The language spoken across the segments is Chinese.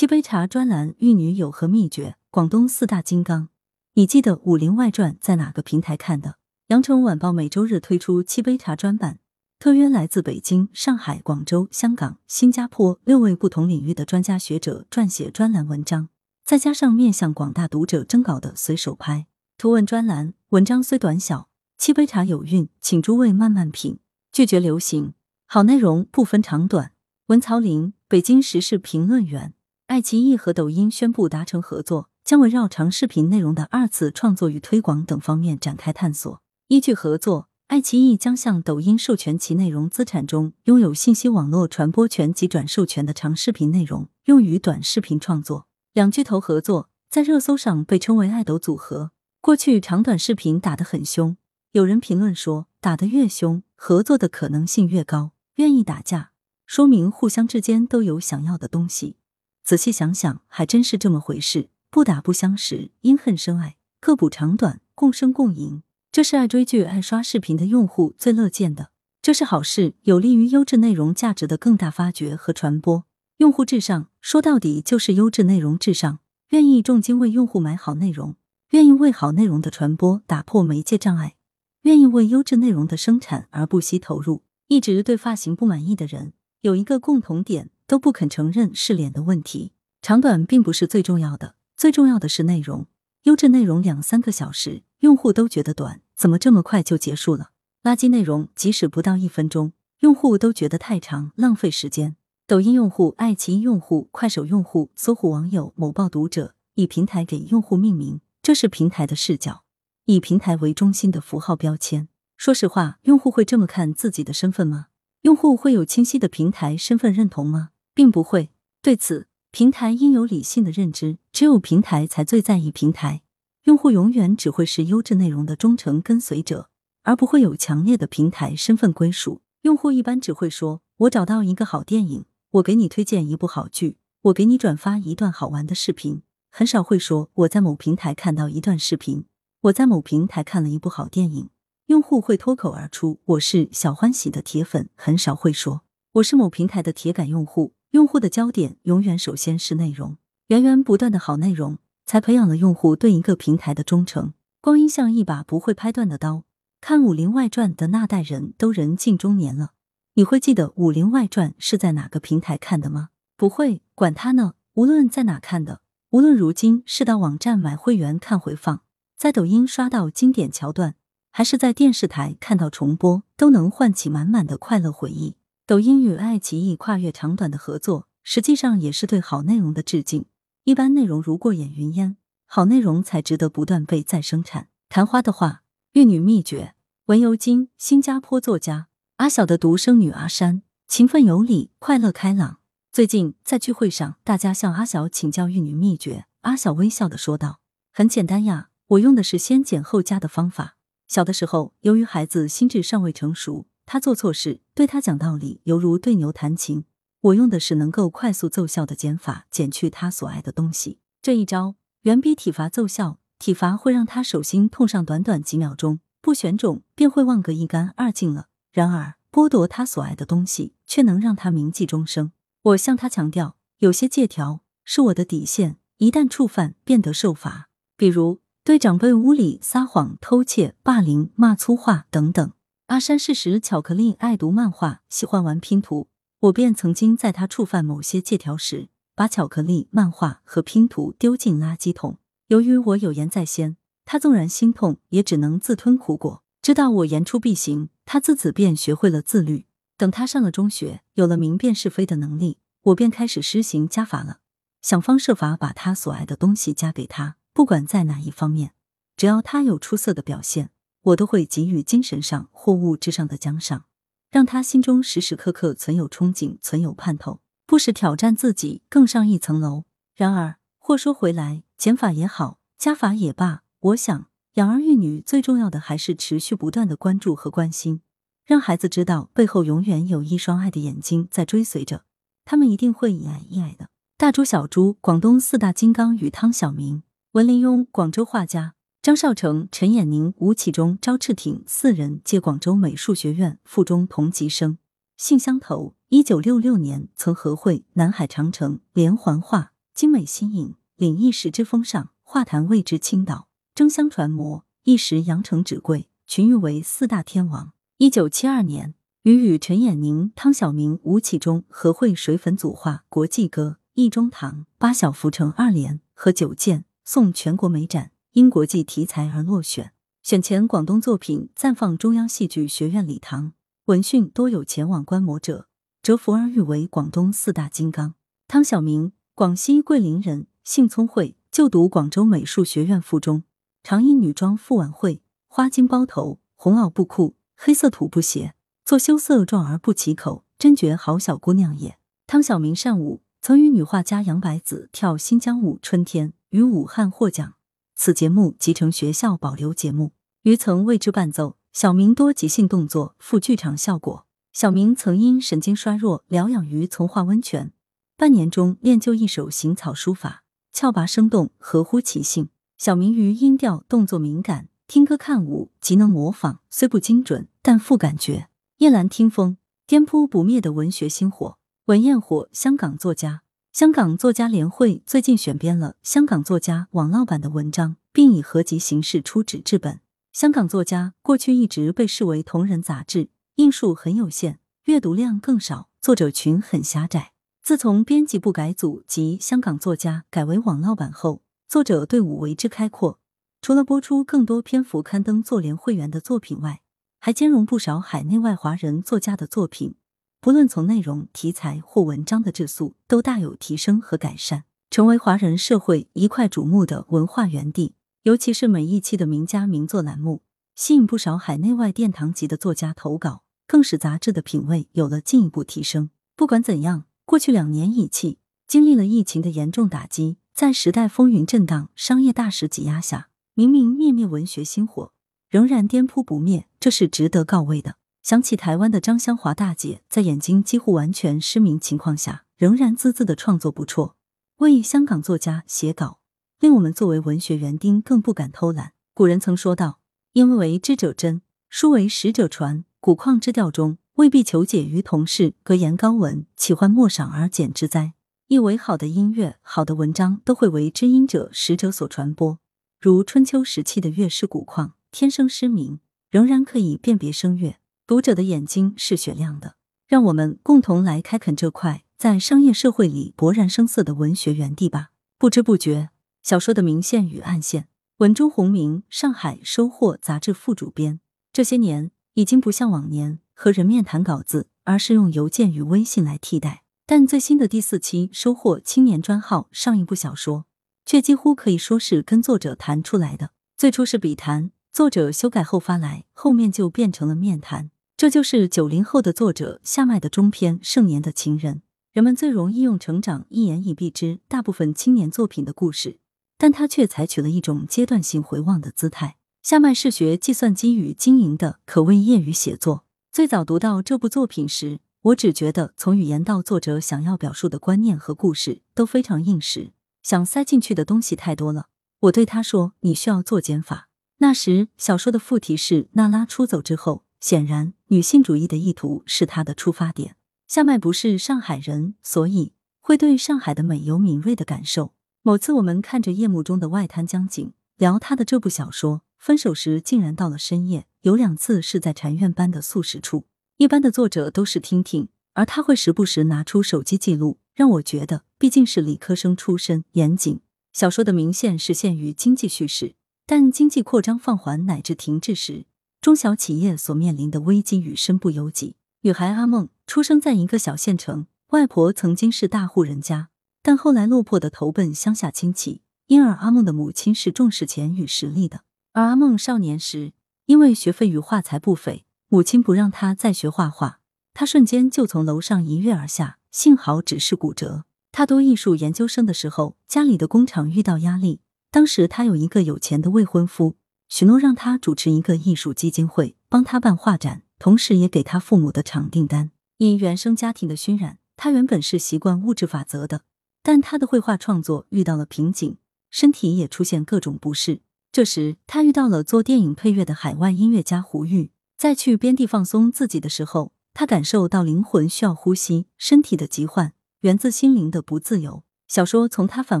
七杯茶专栏：玉女有何秘诀？广东四大金刚，你记得《武林外传》在哪个平台看的？羊城晚报每周日推出七杯茶专版，特约来自北京、上海、广州、香港、新加坡六位不同领域的专家学者撰写专栏文章，再加上面向广大读者征稿的随手拍图文专栏。文章虽短小，七杯茶有韵，请诸位慢慢品。拒绝流行，好内容不分长短。文曹林，北京时事评论员。爱奇艺和抖音宣布达成合作，将围绕长视频内容的二次创作与推广等方面展开探索。依据合作，爱奇艺将向抖音授权其内容资产中拥有信息网络传播权及转授权的长视频内容，用于短视频创作。两巨头合作，在热搜上被称为“爱抖组合”。过去长短视频打得很凶，有人评论说，打得越凶，合作的可能性越高。愿意打架，说明互相之间都有想要的东西。仔细想想，还真是这么回事。不打不相识，因恨生爱，各补长短，共生共赢。这是爱追剧、爱刷视频的用户最乐见的。这是好事，有利于优质内容价值的更大发掘和传播。用户至上，说到底就是优质内容至上。愿意重金为用户买好内容，愿意为好内容的传播打破媒介障碍，愿意为优质内容的生产而不惜投入。一直对发型不满意的人，有一个共同点。都不肯承认是脸的问题，长短并不是最重要的，最重要的是内容。优质内容两三个小时，用户都觉得短，怎么这么快就结束了？垃圾内容即使不到一分钟，用户都觉得太长，浪费时间。抖音用户、爱奇艺用户、快手用户、搜狐网友、某报读者，以平台给用户命名，这是平台的视角，以平台为中心的符号标签。说实话，用户会这么看自己的身份吗？用户会有清晰的平台身份认同吗？并不会。对此，平台应有理性的认知。只有平台才最在意平台，用户永远只会是优质内容的忠诚跟随者，而不会有强烈的平台身份归属。用户一般只会说：“我找到一个好电影，我给你推荐一部好剧，我给你转发一段好玩的视频。”很少会说：“我在某平台看到一段视频，我在某平台看了一部好电影。”用户会脱口而出：“我是小欢喜的铁粉。”很少会说：“我是某平台的铁杆用户。”用户的焦点永远首先是内容，源源不断的好内容，才培养了用户对一个平台的忠诚。光阴像一把不会拍断的刀，看《武林外传》的那代人都人近中年了，你会记得《武林外传》是在哪个平台看的吗？不会，管他呢。无论在哪看的，无论如今是到网站买会员看回放，在抖音刷到经典桥段，还是在电视台看到重播，都能唤起满满的快乐回忆。抖音与爱奇艺跨越长短的合作，实际上也是对好内容的致敬。一般内容如过眼云烟，好内容才值得不断被再生产。昙花的话，玉女秘诀，文尤金，新加坡作家。阿晓的独生女阿山，勤奋有礼，快乐开朗。最近在聚会上，大家向阿晓请教玉女秘诀，阿晓微笑的说道：“很简单呀，我用的是先减后加的方法。小的时候，由于孩子心智尚未成熟。”他做错事，对他讲道理犹如对牛弹琴。我用的是能够快速奏效的减法，减去他所爱的东西。这一招远比体罚奏效。体罚会让他手心痛上短短几秒钟，不选种便会忘个一干二净了。然而剥夺他所爱的东西，却能让他铭记终生。我向他强调，有些借条是我的底线，一旦触犯，便得受罚。比如对长辈无礼、撒谎、偷窃、霸凌、骂粗话等等。阿山是食巧克力，爱读漫画，喜欢玩拼图。我便曾经在他触犯某些借条时，把巧克力、漫画和拼图丢进垃圾桶。由于我有言在先，他纵然心痛，也只能自吞苦果。知道我言出必行，他自此便学会了自律。等他上了中学，有了明辨是非的能力，我便开始施行家法了，想方设法把他所爱的东西加给他，不管在哪一方面，只要他有出色的表现。我都会给予精神上或物质上的奖赏，让他心中时时刻刻存有憧憬，存有盼头，不时挑战自己更上一层楼。然而，话说回来，减法也好，加法也罢，我想养儿育女最重要的还是持续不断的关注和关心，让孩子知道背后永远有一双爱的眼睛在追随着，他们一定会以爱依爱的。大猪小猪，广东四大金刚与汤小明，文林庸，广州画家。张少成、陈衍宁、吴启忠、赵赤挺四人借广州美术学院附中同级生，性相投。一九六六年曾合绘《南海长城》连环画，精美新颖，领一时之风尚；画坛为之倾倒，争相传模，一时扬成纸贵，群誉为四大天王。一九七二年，与与陈衍宁、汤晓明、吴启忠合绘水粉组画《国际歌》，易中堂、八小福成二联和九件送全国美展，因国际题材而落选。选前广东作品暂放中央戏剧学院礼堂，闻讯多有前往观摩者，折服而誉为广东四大金刚。汤晓明，广西桂林人，性聪慧，就读广州美术学院附中，常衣女装赴晚会，花金包头，红袄布裤，黑色土布鞋，做羞涩状而不起口，真觉好小姑娘也。汤晓明善舞，曾与女画家杨白子跳新疆舞《春天》，于武汉获奖。此节目即成学校保留节目。于曾为之伴奏。小明多即兴动作，附剧场效果。小明曾因神经衰弱疗养于从化温泉，半年中练就一手行草书法，俏拔生动，合乎其性。小明于音调动作敏感，听歌看舞即能模仿，虽不精准，但富感觉。夜阑听风，颠扑不灭的文学星火。文焰火，香港作家。香港作家联会最近选编了香港作家网络版的文章，并以合集形式出纸质本。香港作家过去一直被视为同人杂志，印数很有限，阅读量更少，作者群很狭窄。自从编辑部改组及香港作家改为网络版后，作者队伍为之开阔。除了播出更多篇幅刊登作联会员的作品外，还兼容不少海内外华人作家的作品。不论从内容、题材或文章的质素，都大有提升和改善，成为华人社会一块瞩目的文化园地。尤其是每一期的名家名作栏目，吸引不少海内外殿堂级的作家投稿，更使杂志的品味有了进一步提升。不管怎样，过去两年以气，经历了疫情的严重打击，在时代风云震荡、商业大势挤压下，明明灭灭文学星火仍然颠扑不灭，这是值得告慰的。想起台湾的张香华大姐，在眼睛几乎完全失明情况下，仍然孜孜的创作不辍，为香港作家写稿，令我们作为文学园丁更不敢偷懒。古人曾说道：“因为知者真，书为识者传。”古况之调中，未必求解于同事，格言高文，岂患莫赏而简之哉？意为好的音乐、好的文章都会为知音者、识者所传播。如春秋时期的乐师古况，天生失明，仍然可以辨别声乐。读者的眼睛是雪亮的，让我们共同来开垦这块在商业社会里勃然生色的文学园地吧。不知不觉，小说的明线与暗线，文中红明，上海收获杂志副主编。这些年已经不像往年和人面谈稿子，而是用邮件与微信来替代。但最新的第四期收获青年专号上一部小说，却几乎可以说是跟作者谈出来的。最初是笔谈，作者修改后发来，后面就变成了面谈。这就是九零后的作者夏麦的中篇《盛年的情人》，人们最容易用成长一言以蔽之大部分青年作品的故事，但他却采取了一种阶段性回望的姿态。夏麦是学计算机与经营的，可谓业余写作。最早读到这部作品时，我只觉得从语言到作者想要表述的观念和故事都非常应时，想塞进去的东西太多了。我对他说：“你需要做减法。”那时小说的副题是娜拉出走之后。显然，女性主义的意图是他的出发点。夏麦不是上海人，所以会对上海的美有敏锐的感受。某次，我们看着夜幕中的外滩江景，聊他的这部小说，分手时竟然到了深夜。有两次是在禅院般的素食处。一般的作者都是听听，而他会时不时拿出手机记录，让我觉得毕竟是理科生出身，严谨。小说的明线是限于经济叙事，但经济扩张放缓乃至停滞时。中小企业所面临的危机与身不由己。女孩阿梦出生在一个小县城，外婆曾经是大户人家，但后来落魄的投奔乡下亲戚，因而阿梦的母亲是重视钱与实力的。而阿梦少年时，因为学费与画材不菲，母亲不让他再学画画，他瞬间就从楼上一跃而下，幸好只是骨折。他读艺术研究生的时候，家里的工厂遇到压力，当时他有一个有钱的未婚夫。许诺让他主持一个艺术基金会，帮他办画展，同时也给他父母的厂订单。因原生家庭的熏染，他原本是习惯物质法则的，但他的绘画创作遇到了瓶颈，身体也出现各种不适。这时，他遇到了做电影配乐的海外音乐家胡玉。在去边地放松自己的时候，他感受到灵魂需要呼吸，身体的疾患源自心灵的不自由。小说从他返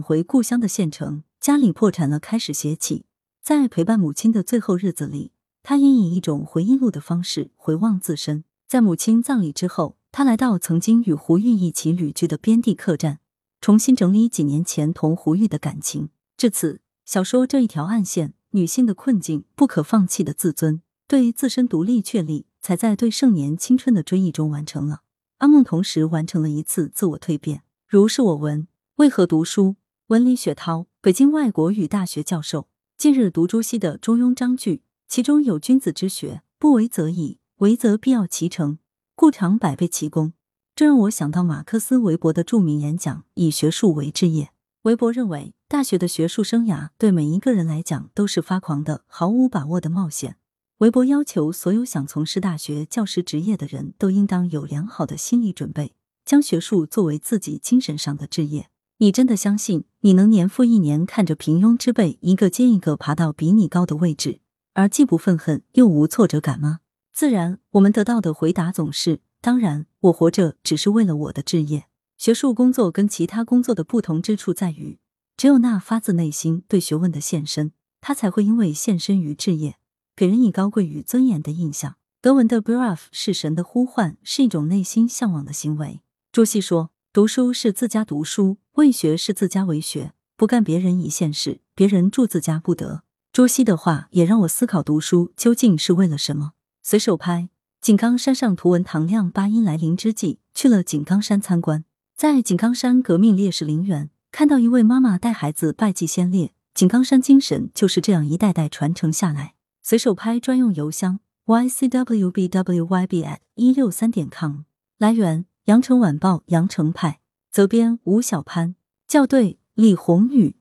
回故乡的县城，家里破产了开始写起，在陪伴母亲的最后日子里，他也以一种回忆录的方式回望自身。在母亲葬礼之后，他来到曾经与胡玉一起旅居的边地客栈，重新整理几年前同胡玉的感情。至此，小说这一条暗线，女性的困境、不可放弃的自尊、对自身独立确立，才在对盛年青春的追忆中完成了。阿梦同时完成了一次自我蜕变。如是我闻，为何读书？文理雪涛，北京外国语大学教授。近日读朱熹的《中庸》章句，其中有“君子之学，不为则已，为则必要其成，故常百倍其功”，这让我想到马克思韦伯的著名演讲：“以学术为志业。”韦伯认为。大学的学术生涯对每一个人来讲都是发狂的、毫无把握的冒险。韦伯要求所有想从事大学教师职业的人都应当有良好的心理准备，将学术作为自己精神上的志业。你真的相信你能年复一年看着平庸之辈一个接一个爬到比你高的位置，而既不愤恨又无挫折感吗？自然，我们得到的回答总是：当然，我活着只是为了我的志业。学术工作跟其他工作的不同之处在于。只有那发自内心对学问的献身，他才会因为献身于志业，给人以高贵与尊严的印象。德文的 “beruf” 是神的呼唤，是一种内心向往的行为。朱熹说：“读书是自家读书，为学是自家为学，不干别人一线事，别人助自家不得。”朱熹的话也让我思考，读书究竟是为了什么？随手拍，井冈山上图文唐亮八音来临之际，去了井冈山参观，在井冈山革命烈士陵园。看到一位妈妈带孩子拜祭先烈，井冈山精神就是这样一代代传承下来。随手拍专用邮箱：ycwbwyb@ 一六三点 com。来源：羊城晚报羊城派。责编：吴小潘。校对：李红宇。